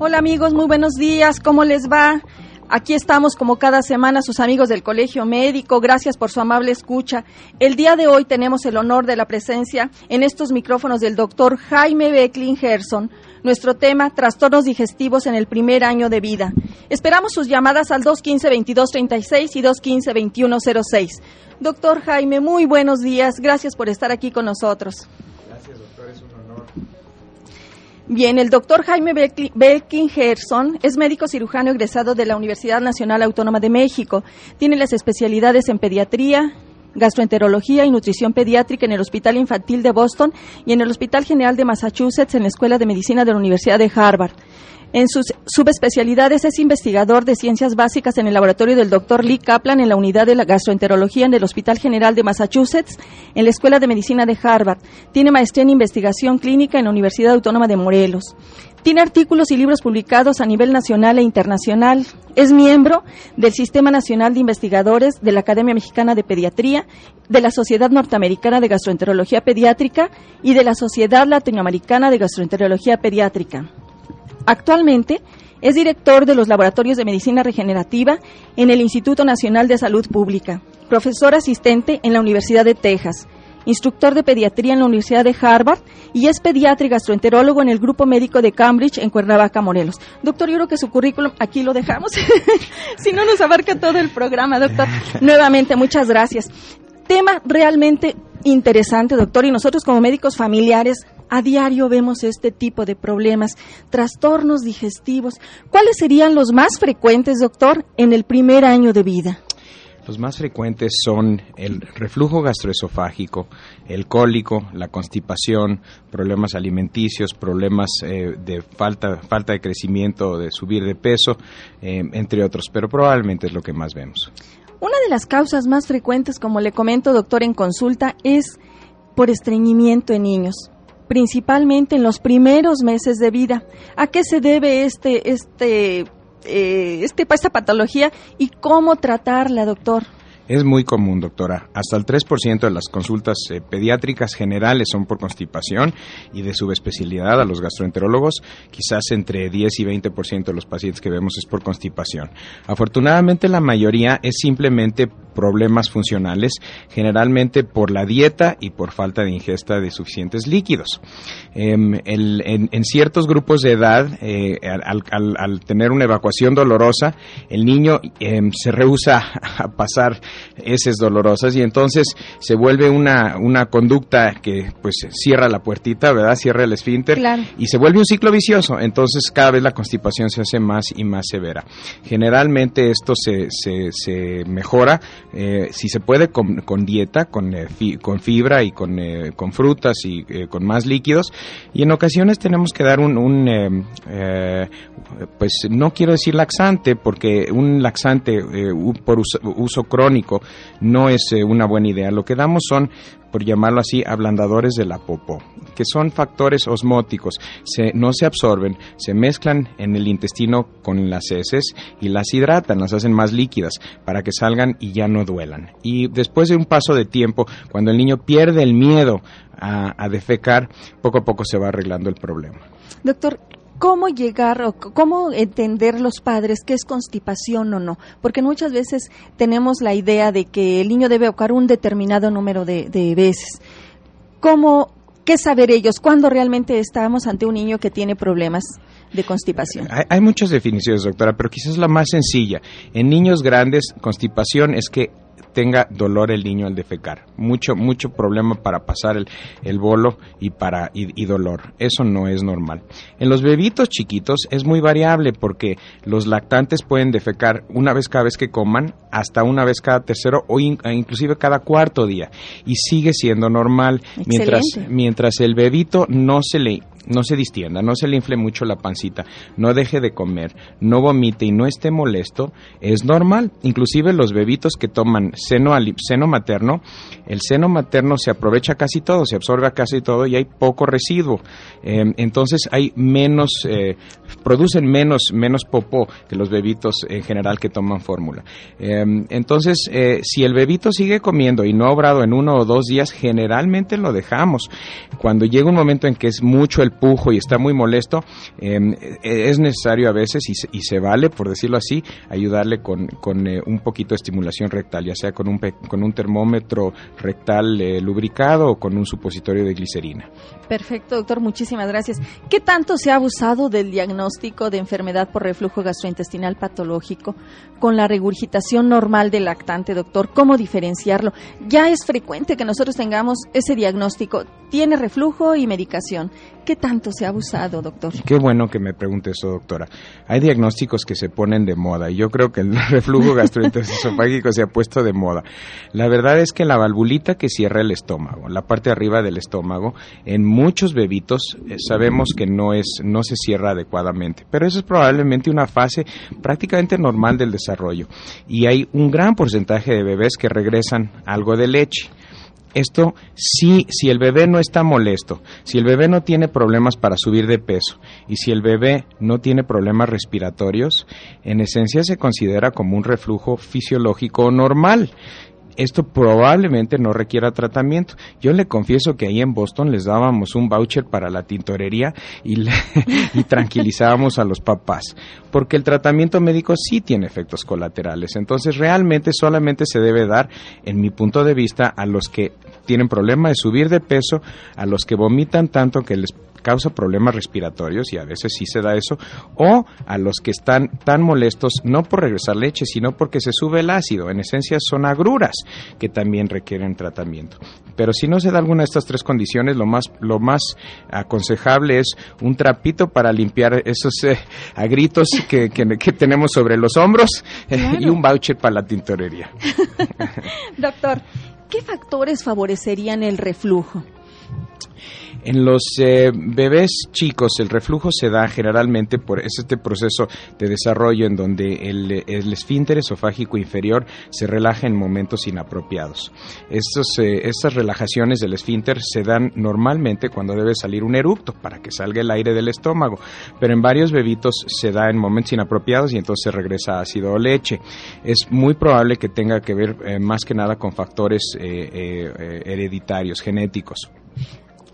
Hola amigos, muy buenos días, ¿cómo les va? Aquí estamos como cada semana sus amigos del Colegio Médico. Gracias por su amable escucha. El día de hoy tenemos el honor de la presencia en estos micrófonos del doctor Jaime Becklin Gerson. Nuestro tema, trastornos digestivos en el primer año de vida. Esperamos sus llamadas al 215-2236 y 215-2106. Doctor Jaime, muy buenos días. Gracias por estar aquí con nosotros. Bien, el doctor Jaime Belkin Gerson es médico cirujano egresado de la Universidad Nacional Autónoma de México. Tiene las especialidades en pediatría, gastroenterología y nutrición pediátrica en el Hospital Infantil de Boston y en el Hospital General de Massachusetts en la Escuela de Medicina de la Universidad de Harvard. En sus subespecialidades es investigador de ciencias básicas en el laboratorio del Dr. Lee Kaplan en la unidad de la gastroenterología en el Hospital General de Massachusetts, en la Escuela de Medicina de Harvard. Tiene maestría en investigación clínica en la Universidad Autónoma de Morelos. Tiene artículos y libros publicados a nivel nacional e internacional. Es miembro del Sistema Nacional de Investigadores de la Academia Mexicana de Pediatría, de la Sociedad Norteamericana de Gastroenterología Pediátrica y de la Sociedad Latinoamericana de Gastroenterología Pediátrica. Actualmente es director de los Laboratorios de Medicina Regenerativa en el Instituto Nacional de Salud Pública, profesor asistente en la Universidad de Texas, instructor de pediatría en la Universidad de Harvard y es pediatra y gastroenterólogo en el Grupo Médico de Cambridge en Cuernavaca, Morelos. Doctor, yo creo que su currículum aquí lo dejamos, si no nos abarca todo el programa, doctor. Nuevamente, muchas gracias. Tema realmente interesante, doctor, y nosotros como médicos familiares a diario vemos este tipo de problemas, trastornos digestivos. ¿Cuáles serían los más frecuentes, doctor, en el primer año de vida? Los más frecuentes son el reflujo gastroesofágico, el cólico, la constipación, problemas alimenticios, problemas eh, de falta, falta de crecimiento, de subir de peso, eh, entre otros, pero probablemente es lo que más vemos. Una de las causas más frecuentes, como le comento, doctor, en consulta, es por estreñimiento en niños principalmente en los primeros meses de vida. ¿A qué se debe este, este, eh, este, esta patología y cómo tratarla, doctor? Es muy común, doctora. Hasta el 3% de las consultas eh, pediátricas generales son por constipación y de subespecialidad a los gastroenterólogos, quizás entre 10 y 20% de los pacientes que vemos es por constipación. Afortunadamente la mayoría es simplemente problemas funcionales, generalmente por la dieta y por falta de ingesta de suficientes líquidos. Em, en, ciertos grupos de edad, eh, al, tener una evacuación dolorosa, el niño em, se rehúsa a pasar heces dolorosas y entonces se vuelve una, una conducta que pues cierra la puertita, ¿verdad? Cierra el esfínter y se vuelve un ciclo vicioso. Entonces cada vez la constipación se hace más y más severa. Generalmente esto se, se, mejora eh, si se puede con, dieta, con, eh, con fibra y con, eh, con frutas y con más líquidos y en ocasiones tenemos que dar un, un pues no quiero decir laxante porque un laxante por uso crónico no es eh, una buena idea. Lo que damos son, por llamarlo así, ablandadores de la popó, que son factores osmóticos, se, no se absorben, se mezclan en el intestino con las heces y las hidratan, las hacen más líquidas para que salgan y ya no duelan. Y después de un paso de tiempo, cuando el niño pierde el miedo a, a defecar, poco a poco se va arreglando el problema. Doctor, cómo llegar o cómo entender los padres qué es constipación o no, porque muchas veces tenemos la idea de que el niño debe ahogar un determinado número de, veces. ¿Cómo, qué saber ellos cuándo realmente estamos ante un niño que tiene problemas? de constipación? Hay, muchas definiciones, doctora, pero quizás la más sencilla. En niños grandes, constipación es que tenga dolor el niño al defecar. Mucho, mucho problema para pasar el, el bolo y, para, y, dolor. Eso no es normal. En los bebitos chiquitos es muy variable porque los lactantes pueden defecar una vez cada vez que coman, hasta una vez cada tercero o e inclusive cada cuarto día. Y sigue siendo normal. Mientras, mientras el bebito no se le no se distienda, no se le mucho la pancita, no deje de comer, no vomite y no esté molesto, es normal. Inclusive los bebitos que toman seno, seno materno, el seno materno se aprovecha casi todo, se absorbe casi todo y hay poco residuo. Em, entonces hay menos, eh, producen menos, menos popó que los bebitos en general que toman fórmula. Em, entonces, eh, si el bebito sigue comiendo y no ha obrado en uno o dos días, generalmente lo dejamos. Cuando llega un momento en que es mucho el pujo y está muy molesto, em, e, es necesario a veces, y se, vale, por decirlo así, ayudarle con, con eh, un poquito de estimulación rectal, ya sea con un, con un termómetro rectal eh, lubricado o con un supositorio de glicerina. Perfecto, doctor, muchísimas gracias. ¿Qué tanto se ha abusado del diagnóstico de enfermedad por reflujo gastrointestinal patológico con la regurgitación normal del lactante, doctor? ¿Cómo diferenciarlo? Ya es frecuente que nosotros tengamos ese diagnóstico. Tiene reflujo y medicación. ¿Qué tanto se ha abusado, doctor? Qué bueno que me pregunte eso, doctora. Hay diagnósticos que se ponen de moda y yo creo que el reflujo gastrointestinopágico se ha puesto de moda. La verdad es que la valvulita que cierra el estómago, la parte de arriba del estómago, en muchos bebitos eh, sabemos que no es no se cierra adecuadamente, pero eso es probablemente una fase prácticamente normal del desarrollo y hay un gran porcentaje de bebés que regresan algo de leche esto sí, si el bebé no está molesto, si el bebé no tiene problemas para subir de peso y si el bebé no tiene problemas respiratorios, en esencia se considera como un reflujo fisiológico normal esto probablemente no requiera tratamiento. Yo le confieso que ahí en Boston les dábamos un voucher para la tintorería y, y tranquilizábamos a los papás, porque el tratamiento médico sí tiene efectos colaterales. Entonces realmente solamente se debe dar, en mi punto de vista, a los que tienen problema de subir de peso, a los que vomitan tanto que les causa problemas respiratorios y a veces sí se da eso, o a los que están tan molestos no por regresar leche, sino porque se sube el ácido. En esencia son agruras que también requieren tratamiento. Pero si no se da alguna de estas tres condiciones, lo más, lo más aconsejable es un trapito para limpiar esos eh, agritos que, que, tenemos sobre los hombros eh, y un voucher para la tintorería. Doctor, ¿qué factores favorecerían el reflujo? En los eh, bebés chicos el reflujo se da generalmente por este proceso de desarrollo en donde el, esfínter esofágico inferior se relaja en momentos inapropiados. Estos, eh, estas relajaciones del esfínter se dan normalmente cuando debe salir un eructo para que salga el aire del estómago, pero en varios bebitos se da en momentos inapropiados y entonces regresa ácido o leche. Es muy probable que tenga que ver eh, más que nada con factores hereditarios, genéticos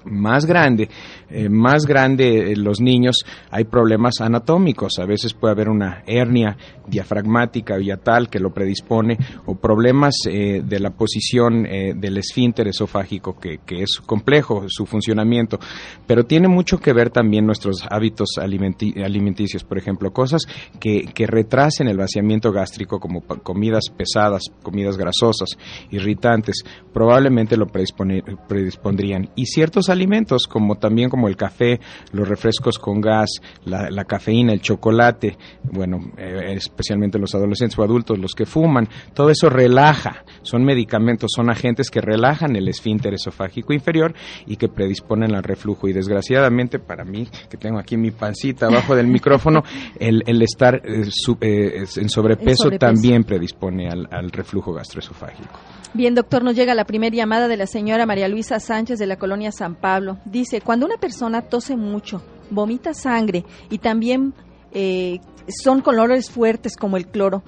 más grande, eh, más grande eh, los niños, hay problemas anatómicos. A veces puede haber una hernia diafragmática tal que lo predispone, o problemas eh, de la posición del esfínter esofágico, que, es complejo su funcionamiento. Pero tiene mucho que ver también nuestros hábitos alimenticios, por ejemplo, cosas que, que retrasen el vaciamiento gástrico, como comidas pesadas, comidas grasosas, irritantes, probablemente lo predispondrían. Y ciertos alimentos, como también como el café, los refrescos con gas, la, cafeína, el chocolate, bueno, eh, especialmente los adolescentes o adultos, los que fuman, todo eso relaja, son medicamentos, son agentes que relajan el esfínter esofágico inferior y que predisponen al reflujo. Y desgraciadamente para mí, que tengo aquí mi pancita abajo del micrófono, el, estar eh, eh, en sobrepeso, también predispone al, al reflujo gastroesofágico. Bien, doctor, nos llega la primera llamada de la señora María Luisa Sánchez de la colonia San Pablo. Dice, cuando una persona tose mucho, vomita sangre y también eh, son colores fuertes como el cloro,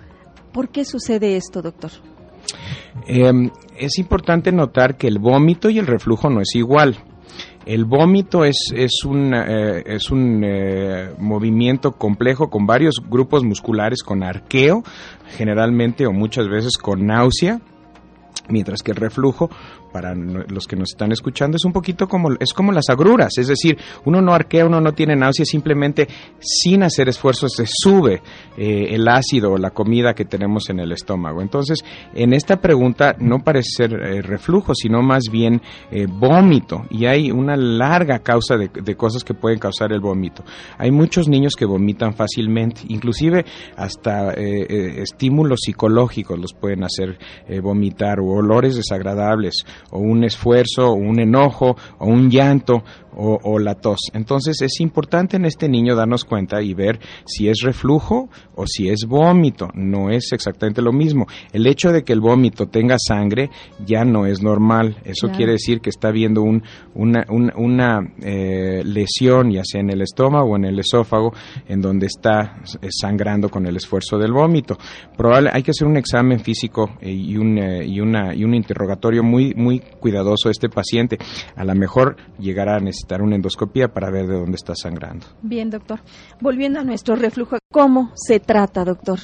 ¿por qué sucede esto, doctor? Em, es importante notar que el vómito y el reflujo no es igual. El vómito es, es un, eh, es un eh, movimiento complejo con varios grupos musculares con arqueo, generalmente o muchas veces con náusea, mientras que el reflujo para los que nos están escuchando es un poquito como es como las agruras, es decir, uno no arquea, uno no tiene náusea, simplemente sin hacer esfuerzos se sube eh, el ácido o la comida que tenemos en el estómago. Entonces, en esta pregunta no parece ser eh, reflujo, sino más bien eh, vómito y hay una larga causa de, de, cosas que pueden causar el vómito. Hay muchos niños que vomitan fácilmente, inclusive hasta estímulos psicológicos los pueden hacer vomitar olores desagradables, o un esfuerzo, o un enojo, o un llanto, o, la tos. Entonces es importante en este niño darnos cuenta y ver si es reflujo o si es vómito. No es exactamente lo mismo. El hecho de que el vómito tenga sangre ya no es normal. Eso quiere decir que está habiendo un, una, una eh, lesión, ya sea en el estómago o en el esófago, en donde está eh, sangrando con el esfuerzo del vómito. Probable, hay que hacer un examen físico eh, y, un, y, y un interrogatorio muy, muy cuidadoso a este paciente. A lo mejor llegará a necesitar una endoscopía para ver de dónde está sangrando. Bien, doctor. Volviendo a nuestro reflujo, ¿cómo se trata, doctor?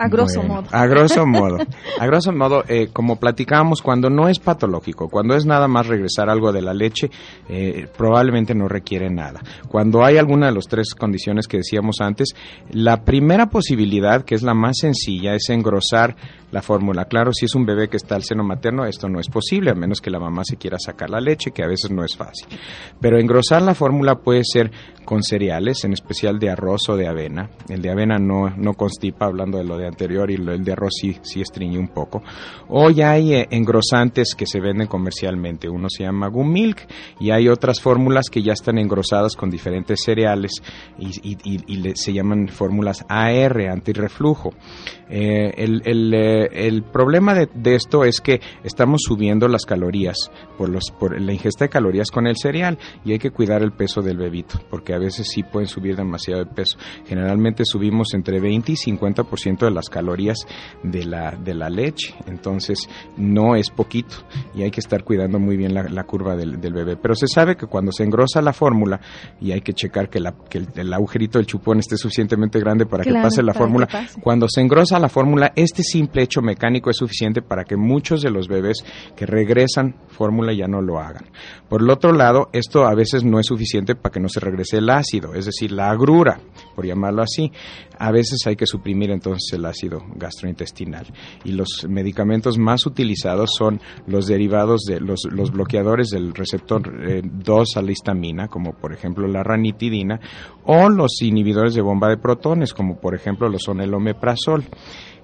A grosso modo. A grosso modo. A grosso modo, eh, como platicábamos, cuando no es patológico, cuando es nada más regresar algo de la leche, eh, probablemente no requiere nada. Cuando hay alguna de las tres condiciones que decíamos antes, la primera posibilidad, que es la más sencilla, es engrosar la fórmula. Claro, si es un bebé que está al seno materno, esto no es posible, a menos que la mamá se quiera sacar la leche, que a veces no es fácil. Pero engrosar la fórmula puede ser con cereales, en especial de arroz o de avena. El de avena no, no constipa, hablando de lo de anterior, y el de arroz sí, sí estriñe un poco. Ya hay eh, engrosantes que se venden comercialmente. Uno se llama Gum Milk y hay otras fórmulas que ya están engrosadas con diferentes cereales y, se llaman fórmulas AR, antirreflujo. Eh, el, el, eh, el, problema de, esto es que estamos subiendo las calorías por, los, por la ingesta de calorías con el cereal y hay que cuidar el peso del bebito porque a veces sí pueden subir demasiado de peso. Generalmente subimos entre 20 y 50% de las calorías de la, de la leche, entonces no es poquito y hay que estar cuidando muy bien la, curva del, bebé. Pero se sabe que cuando se engrosa la fórmula y hay que checar que, la, que el, agujerito del chupón esté suficientemente grande para que pase la fórmula, cuando se engrosa la fórmula, este simple hecho mecánico es suficiente para que muchos de los bebés que regresan fórmula ya no lo hagan. Por el otro lado, esto a veces no es suficiente para que no se regrese el ácido, es decir, la agrura, por llamarlo así. A veces hay que suprimir entonces el ácido gastrointestinal. Y los medicamentos más utilizados son los derivados de los, los bloqueadores del receptor 2 eh, a la histamina, como por ejemplo la ranitidina, o los inhibidores de bomba de protones, como por ejemplo lo son el omeprazol.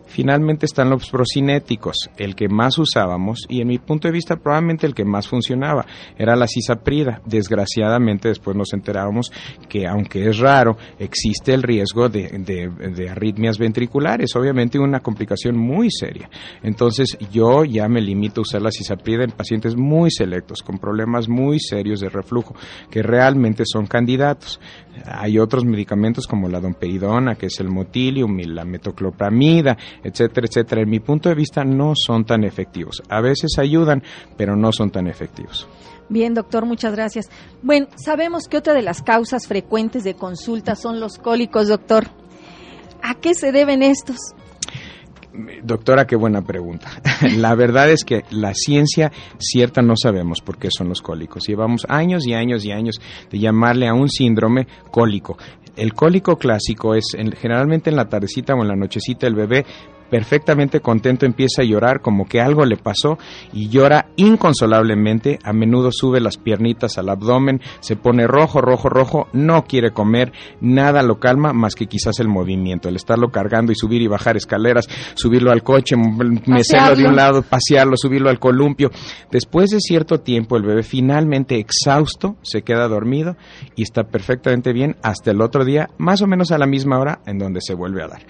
Finalmente están los procinéticos, el que más usábamos y en mi punto de vista probablemente el que más funcionaba era la cisaprida. Desgraciadamente después nos enterábamos que aunque es raro, existe el riesgo de, arritmias ventriculares, obviamente una complicación muy seria. Entonces yo ya me limito a usar la cisaprida en pacientes muy selectos, con problemas muy serios de reflujo, que realmente son candidatos. Hay otros medicamentos como la domperidona, que es el motilium y la metoclopramida, etcétera, etcétera. En mi punto de vista no son tan efectivos. A veces ayudan, pero no son tan efectivos. Bien, doctor, muchas gracias. Bueno, sabemos que otra de las causas frecuentes de consulta son los cólicos, doctor. ¿A qué se deben estos? Doctora, qué buena pregunta. La verdad es que la ciencia cierta no sabemos por qué son los cólicos. Llevamos años y años y años de llamarle a un síndrome cólico. El cólico clásico es generalmente en la tardecita o en la nochecita el bebé perfectamente contento empieza a llorar como que algo le pasó y llora inconsolablemente, a menudo sube las piernitas al abdomen, se pone rojo, rojo, rojo, no quiere comer, nada lo calma más que quizás el movimiento, el estarlo cargando y subir y bajar escaleras, subirlo al coche, mecerlo de un lado, pasearlo, subirlo al columpio. Después de cierto tiempo el bebé finalmente exhausto se queda dormido y está perfectamente bien hasta el otro día, más o menos a la misma hora en donde se vuelve a dar.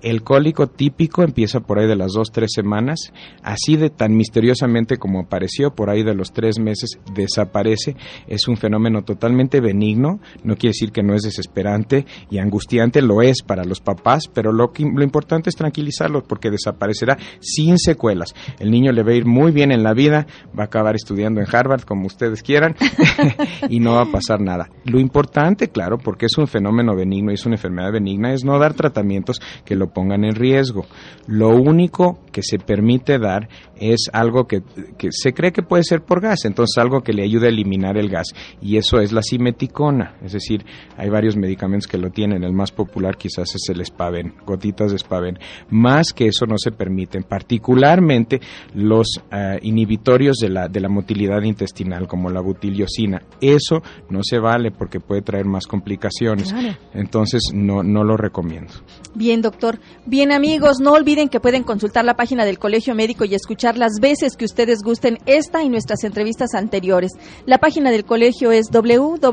El cólico típico empieza por ahí de las dos, tres semanas, así de tan misteriosamente como apareció, por ahí de los tres meses desaparece. Es un fenómeno totalmente benigno, no quiere decir que no es desesperante y angustiante, lo es para los papás, pero lo, lo importante es tranquilizarlo porque desaparecerá sin secuelas. El niño le va a ir muy bien en la vida, va a acabar estudiando en Harvard, como ustedes quieran, y no va a pasar nada. Lo importante, claro, porque es un fenómeno benigno y es una enfermedad benigna, es no dar tratamientos que lo pongan en riesgo. Lo único que se permite dar es algo que, se cree que puede ser por gas, entonces algo que le ayude a eliminar el gas, y eso es la simeticona, es decir, hay varios medicamentos que lo tienen, el más popular quizás es el Spaven, gotitas de Spaven, más que eso no se permiten, particularmente los eh, inhibitorios de la, de la motilidad intestinal, como la butiliosina, eso no se vale porque puede traer más complicaciones, entonces no, no lo recomiendo. Bien, doctor. Bien, amigos, no olviden que pueden consultar la página del Colegio Médico y escuchar las veces que ustedes gusten esta y nuestras entrevistas anteriores. La página del colegio es www.cmqro.org.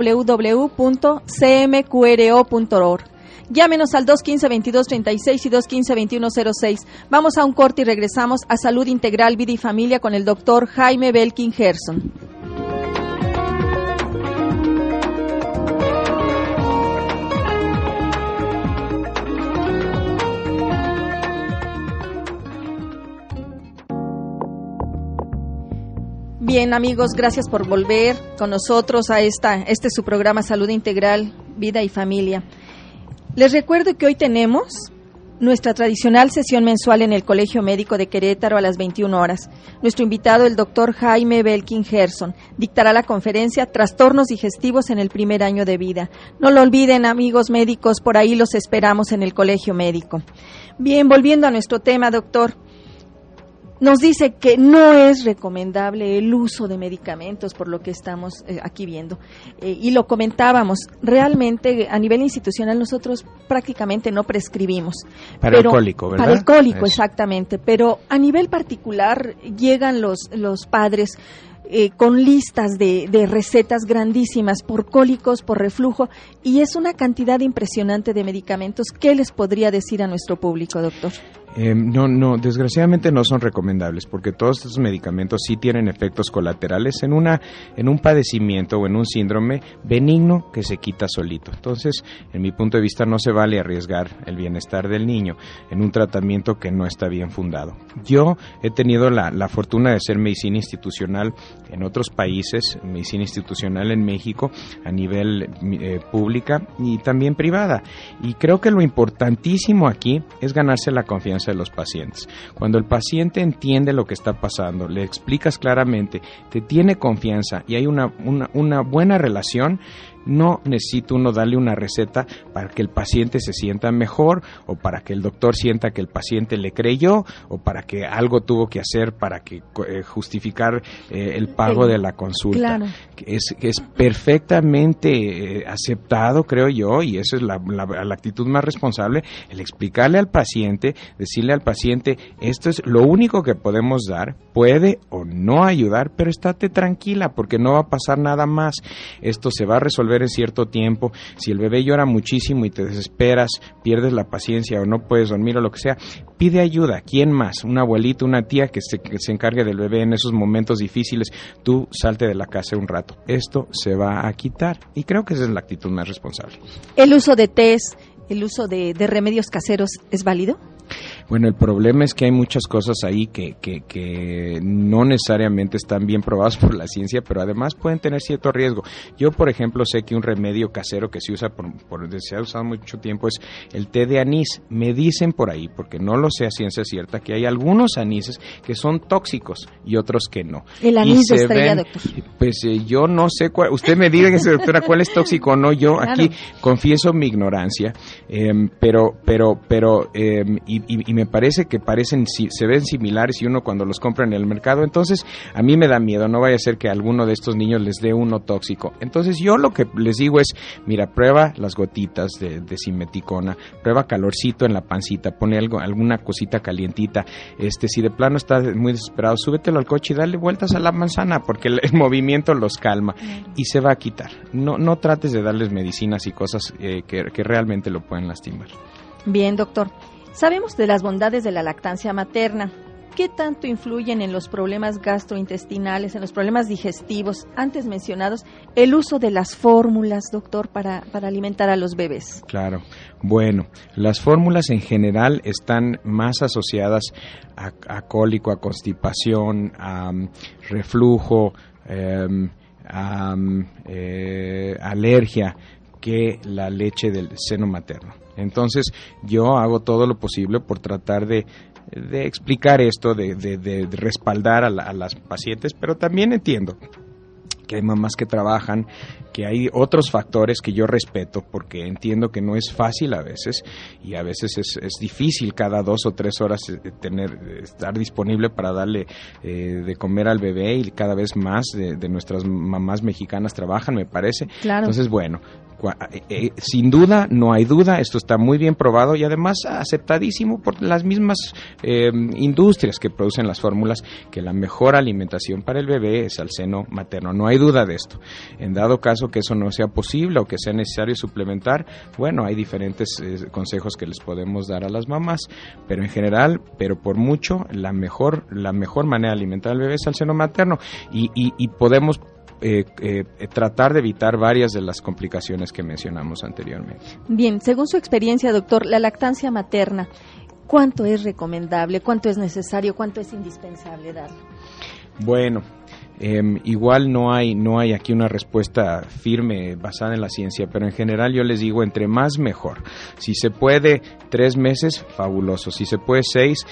Llámenos al 215-2236 y 215-2106. Vamos a un corte y regresamos a Salud Integral, Vida y Familia con el doctor Jaime Belkin Gerson. Bien, amigos, gracias por volver con nosotros a esta, este su programa Salud Integral, Vida y Familia. Les recuerdo que hoy tenemos nuestra tradicional sesión mensual en el Colegio Médico de Querétaro a las 21 horas. Nuestro invitado, el doctor Jaime Belkin Gerson, dictará la conferencia Trastornos digestivos en el primer año de vida. No lo olviden, amigos médicos, por ahí los esperamos en el Colegio Médico. Bien, volviendo a nuestro tema, doctor nos dice que no es recomendable el uso de medicamentos por lo que estamos eh, aquí viendo. Eh, y lo comentábamos, realmente a nivel institucional nosotros prácticamente no prescribimos. Para el cólico, ¿verdad? Para el cólico, exactamente. Pero a nivel particular llegan los, los padres eh, con listas de, de, recetas grandísimas por cólicos, por reflujo, y es una cantidad impresionante de medicamentos. ¿Qué les podría decir a nuestro público, doctor? Eh, no, no, desgraciadamente no son recomendables porque todos estos medicamentos sí tienen efectos colaterales en una, en un padecimiento o en un síndrome benigno que se quita solito. Entonces, en mi punto de vista, no se vale arriesgar el bienestar del niño en un tratamiento que no está bien fundado. Yo he tenido la, la fortuna de ser medicina institucional en otros países, medicina institucional en México a nivel eh, pública y también privada. Y creo que lo importantísimo aquí es ganarse la confianza de los pacientes. Cuando el paciente entiende lo que está pasando, le explicas claramente, te tiene confianza y hay una, una, una buena relación, no necesita uno darle una receta para que el paciente se sienta mejor o para que el doctor sienta que el paciente le creyó o para que algo tuvo que hacer para que eh, justificar eh, el pago de la consulta. Es, es perfectamente eh, aceptado, creo yo, y esa es la, la, actitud más responsable, el explicarle al paciente, decirle al paciente, esto es lo único que podemos dar, puede o no ayudar, pero estate tranquila porque no va a pasar nada más. Esto se va a resolver en cierto tiempo. Si el bebé llora muchísimo y te desesperas, pierdes la paciencia o no puedes dormir o lo que sea, pide ayuda. ¿Quién más? Un abuelito, una tía que se, se encargue del bebé en esos momentos difíciles. Tú salte de la casa un rato. Esto se va a quitar. Y creo que esa es la actitud más responsable. ¿El uso de test, el uso de, de remedios caseros es válido? Bueno, el problema es que hay muchas cosas ahí que, que, no necesariamente están bien probadas por la ciencia, pero además pueden tener cierto riesgo. Yo, por ejemplo, sé que un remedio casero que se usa por, por se ha usado mucho tiempo es el té de anís. Me dicen por ahí, porque no lo sé a ciencia cierta, que hay algunos anises que son tóxicos y otros que no. El anís de estrella, doctor. Pues eh, yo no sé cuál, usted me diga, doctora, cuál es tóxico o no. Yo aquí confieso mi ignorancia, em, pero, pero, pero, em, y me parece que parecen, se ven similares y uno cuando los compra en el mercado. Entonces, a mí me da miedo, no vaya a ser que alguno de estos niños les dé uno tóxico. Entonces, yo lo que les digo es, mira, prueba las gotitas de, de simeticona, prueba calorcito en la pancita, pone algo, alguna cosita calientita. Este, si de plano estás muy desesperado, súbetelo al coche y dale vueltas a la manzana, porque el, movimiento los calma y se va a quitar. No, no trates de darles medicinas y cosas eh, que, que realmente lo pueden lastimar. Bien, doctor. Sabemos de las bondades de la lactancia materna. ¿Qué tanto influyen en los problemas gastrointestinales, en los problemas digestivos antes mencionados, el uso de las fórmulas, doctor, para, para alimentar a los bebés? Claro. Bueno, las fórmulas en general están más asociadas a, cólico, a constipación, a um, reflujo, em, a um, eh, alergia que la leche del seno materno. Entonces yo hago todo lo posible por tratar de, explicar esto, de, respaldar a, a las pacientes, pero también entiendo que hay mamás que trabajan, que hay otros factores que yo respeto porque entiendo que no es fácil a veces y a veces es, es difícil cada dos o tres horas eh, tener estar disponible para darle eh, de comer al bebé y cada vez más de, nuestras mamás mexicanas trabajan, me parece. Entonces, bueno, sin duda, no hay duda, esto está muy bien probado y además aceptadísimo por las mismas em, industrias que producen las fórmulas que la mejor alimentación para el bebé es al seno materno. No hay duda de esto. En dado caso que eso no sea posible o que sea necesario suplementar, bueno, hay diferentes eh, consejos que les podemos dar a las mamás, pero en general, pero por mucho, la mejor, la mejor manera de alimentar al bebé es al seno materno y, y podemos eh, eh, tratar de evitar varias de las complicaciones que mencionamos anteriormente. Bien, según su experiencia, doctor, la lactancia materna, ¿cuánto es recomendable, cuánto es necesario, cuánto es indispensable dar? Bueno, em, igual no hay, no hay aquí una respuesta firme basada en la ciencia, pero en general yo les digo entre más mejor. Si se puede tres meses, fabuloso. Si se puede seis,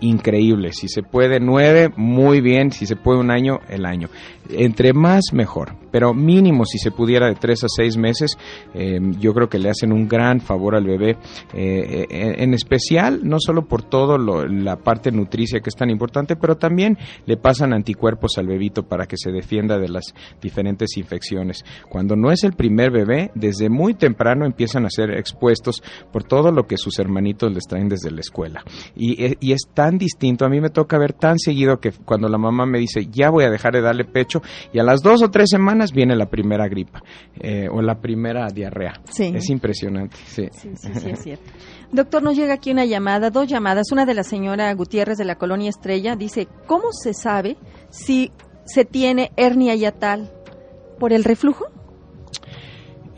increíble. Si se puede nueve, muy bien. Si se puede un año, el año. Entre más, mejor. Pero mínimo, si se pudiera de tres a seis meses, eh, yo creo que le hacen un gran favor al bebé. Eh, eh, en especial, no solo por todo la parte nutricia que es tan importante, pero también le pasan anticuerpos al bebito para que se defienda de las diferentes infecciones. Cuando no es el primer bebé, desde muy temprano empiezan a ser expuestos por todo lo que sus hermanitos les traen desde la escuela. Y, y es tan distinto. A mí me toca ver tan seguido que cuando la mamá me dice, ya voy a dejar de darle pecho, y a las dos o tres semanas viene la primera gripa eh, o la primera diarrea. Es impresionante. Sí. Sí, sí, es cierto. Doctor, nos llega aquí una llamada, dos llamadas. Una de la señora Gutiérrez de la Colonia Estrella dice, ¿cómo se sabe si se tiene hernia yatal por el reflujo?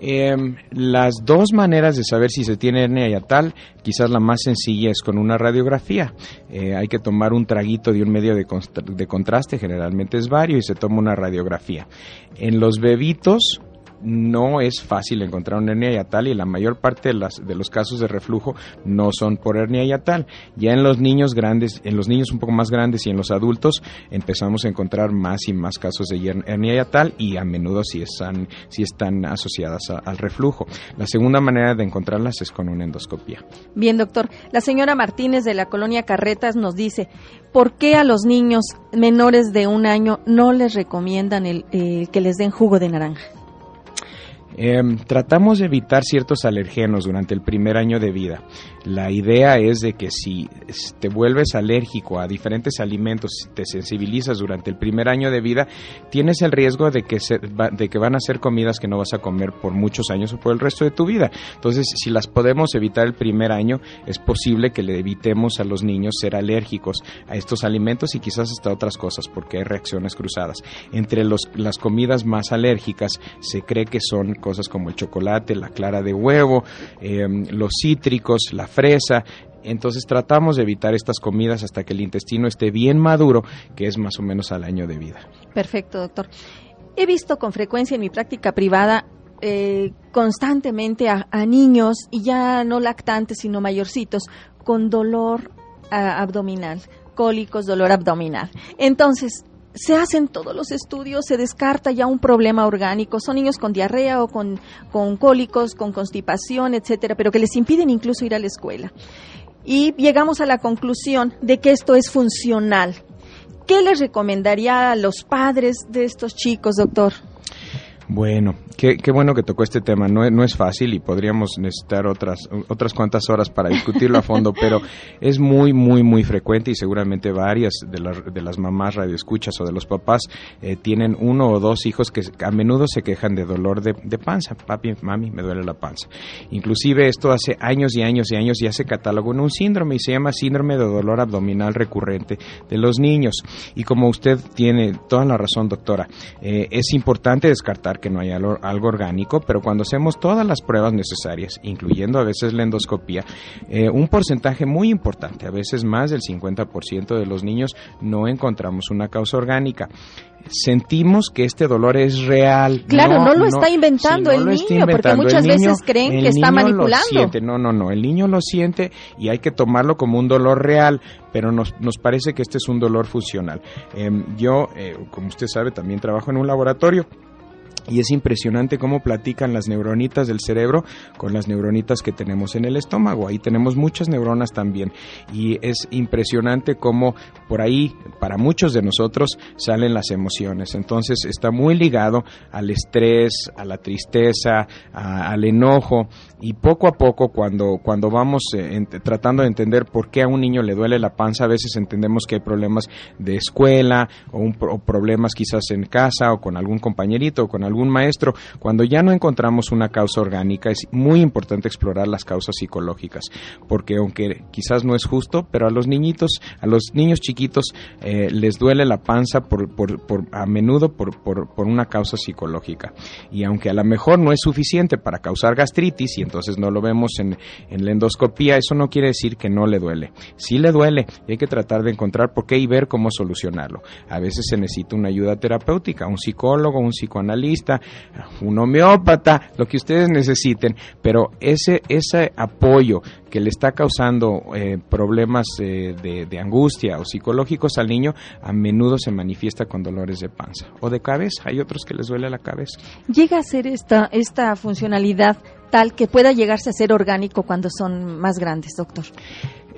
Em, las dos maneras de saber si se tiene hernia yatal, quizás la más sencilla es con una radiografía. Eh, hay que tomar un traguito de un medio de, de contraste, generalmente es vario, y se toma una radiografía. En los bebitos, no es fácil encontrar una hernia yatal y la mayor parte de, las, de los casos de reflujo no son por hernia yatal. Ya en los niños grandes, en los niños un poco más grandes y en los adultos empezamos a encontrar más y más casos de hernia yatal y a menudo si están, si están asociadas al reflujo. La segunda manera de encontrarlas es con una endoscopia. Bien, doctor. La señora Martínez de la colonia Carretas nos dice, ¿por qué a los niños menores de un año no les recomiendan el, eh, que les den jugo de naranja? Em, tratamos de evitar ciertos alergenos durante el primer año de vida. La idea es de que si te vuelves alérgico a diferentes alimentos, te sensibilizas durante el primer año de vida, tienes el riesgo de que, de que van a ser comidas que no vas a comer por muchos años o por el resto de tu vida. Entonces, si las podemos evitar el primer año, es posible que le evitemos a los niños ser alérgicos a estos alimentos y quizás hasta otras cosas, porque hay reacciones cruzadas. Entre las comidas más alérgicas se cree que son cosas como el chocolate, la clara de huevo, em, los cítricos, la fresa. Entonces tratamos de evitar estas comidas hasta que el intestino esté bien maduro, que es más o menos al año de vida. Perfecto, doctor. He visto con frecuencia en mi práctica privada eh, constantemente a, niños, y ya no lactantes, sino mayorcitos, con dolor abdominal, cólicos, dolor abdominal. Entonces, se hacen todos los estudios, se descarta ya un problema orgánico. Son niños con diarrea o con, con cólicos, con constipación, etcétera, pero que les impiden incluso ir a la escuela. Y llegamos a la conclusión de que esto es funcional. ¿Qué les recomendaría a los padres de estos chicos, doctor? Bueno, qué, bueno que tocó este tema. No, no, es fácil y podríamos necesitar otras, otras cuantas horas para discutirlo a fondo, pero es muy, muy, muy frecuente y seguramente varias de, de las mamás radioescuchas o de los papás eh, tienen uno o dos hijos que a menudo se quejan de dolor de, panza. Papi, mami, me duele la panza. Inclusive esto hace años y años y años ya se catalogó en un síndrome y se llama síndrome de dolor abdominal recurrente de los niños. Y como usted tiene toda la razón, doctora, eh, es importante descartar que no hay algo, orgánico, pero cuando hacemos todas las pruebas necesarias, incluyendo a veces la endoscopía, eh, un porcentaje muy importante, a veces más del 50% de los niños, no encontramos una causa orgánica sentimos que este dolor es real. Claro, no, lo está inventando el niño, porque muchas veces creen que está manipulando. siente. No, no, no, el niño lo siente y hay que tomarlo como un dolor real, pero nos, nos parece que este es un dolor funcional. Em, yo, eh, como usted sabe, también trabajo en un laboratorio y es impresionante cómo platican las neuronitas del cerebro con las neuronitas que tenemos en el estómago. Ahí tenemos muchas neuronas también y es impresionante cómo por ahí para muchos de nosotros salen las emociones. Entonces está muy ligado al estrés, a la tristeza, al enojo y poco a poco cuando, cuando vamos eh, tratando de entender por qué a un niño le duele la panza, a veces entendemos que hay problemas de escuela o, o problemas quizás en casa o con algún compañerito o con algún un maestro. Cuando ya no encontramos una causa orgánica, es muy importante explorar las causas psicológicas, porque aunque quizás no es justo, pero a los niñitos, a los niños chiquitos eh, les duele la panza por, por, por a menudo por, por, por, una causa psicológica. Y aunque a lo mejor no es suficiente para causar gastritis y entonces no lo vemos en, en la endoscopía, eso no quiere decir que no le duele. Sí le duele y hay que tratar de encontrar por qué y ver cómo solucionarlo. A veces se necesita una ayuda terapéutica, un psicólogo, un psicoanalista, un homeópata, lo que ustedes necesiten, pero ese, ese apoyo que le está causando eh, problemas eh, de, angustia o psicológicos al niño, a menudo se manifiesta con dolores de panza o de cabeza. Hay otros que les duele la cabeza. ¿Llega a ser esta, esta funcionalidad tal que pueda llegarse a ser orgánico cuando son más grandes, doctor?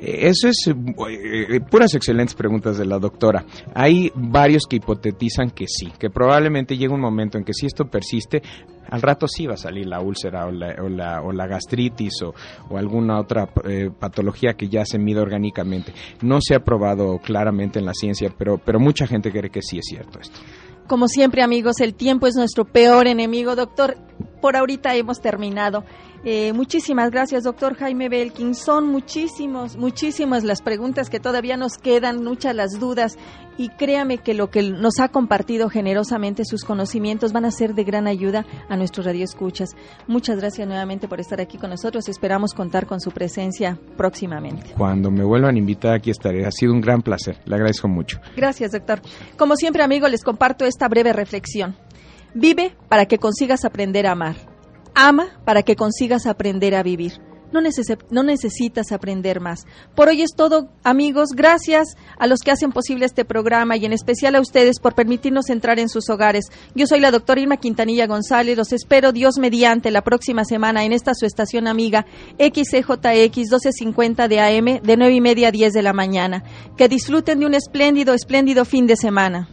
Eso es eh, eh, puras excelentes preguntas de la doctora. Hay varios que hipotetizan que sí, que probablemente llega un momento en que si esto persiste, al rato sí va a salir la úlcera o la, o la, gastritis o, alguna otra eh, patología que ya se mide orgánicamente. No se ha probado claramente en la ciencia, pero, pero mucha gente cree que sí es cierto esto. Como siempre, amigos, el tiempo es nuestro peor enemigo. Doctor, por ahorita hemos terminado. Eh, muchísimas gracias, doctor Jaime Belkin. Son muchísimos, muchísimas las preguntas que todavía nos quedan, muchas las dudas. Y créame que lo que nos ha compartido generosamente sus conocimientos van a ser de gran ayuda a nuestros radioescuchas. Muchas gracias nuevamente por estar aquí con nosotros. Esperamos contar con su presencia próximamente. Cuando me vuelvan a invitar, aquí estaré. Ha sido un gran placer. Le agradezco mucho. Gracias, doctor. Como siempre, amigo, les comparto esta breve reflexión. Vive para que consigas aprender a amar. Ama para que consigas aprender a vivir. No, no, necesitas aprender más. Por hoy es todo, amigos. Gracias a los que hacen posible este programa y en especial a ustedes por permitirnos entrar en sus hogares. Yo soy la doctora Irma Quintanilla González. Los espero Dios mediante la próxima semana en esta su estación amiga XCJX 1250 de AM de nueve y media a 10 de la mañana. Que disfruten de un espléndido, espléndido fin de semana.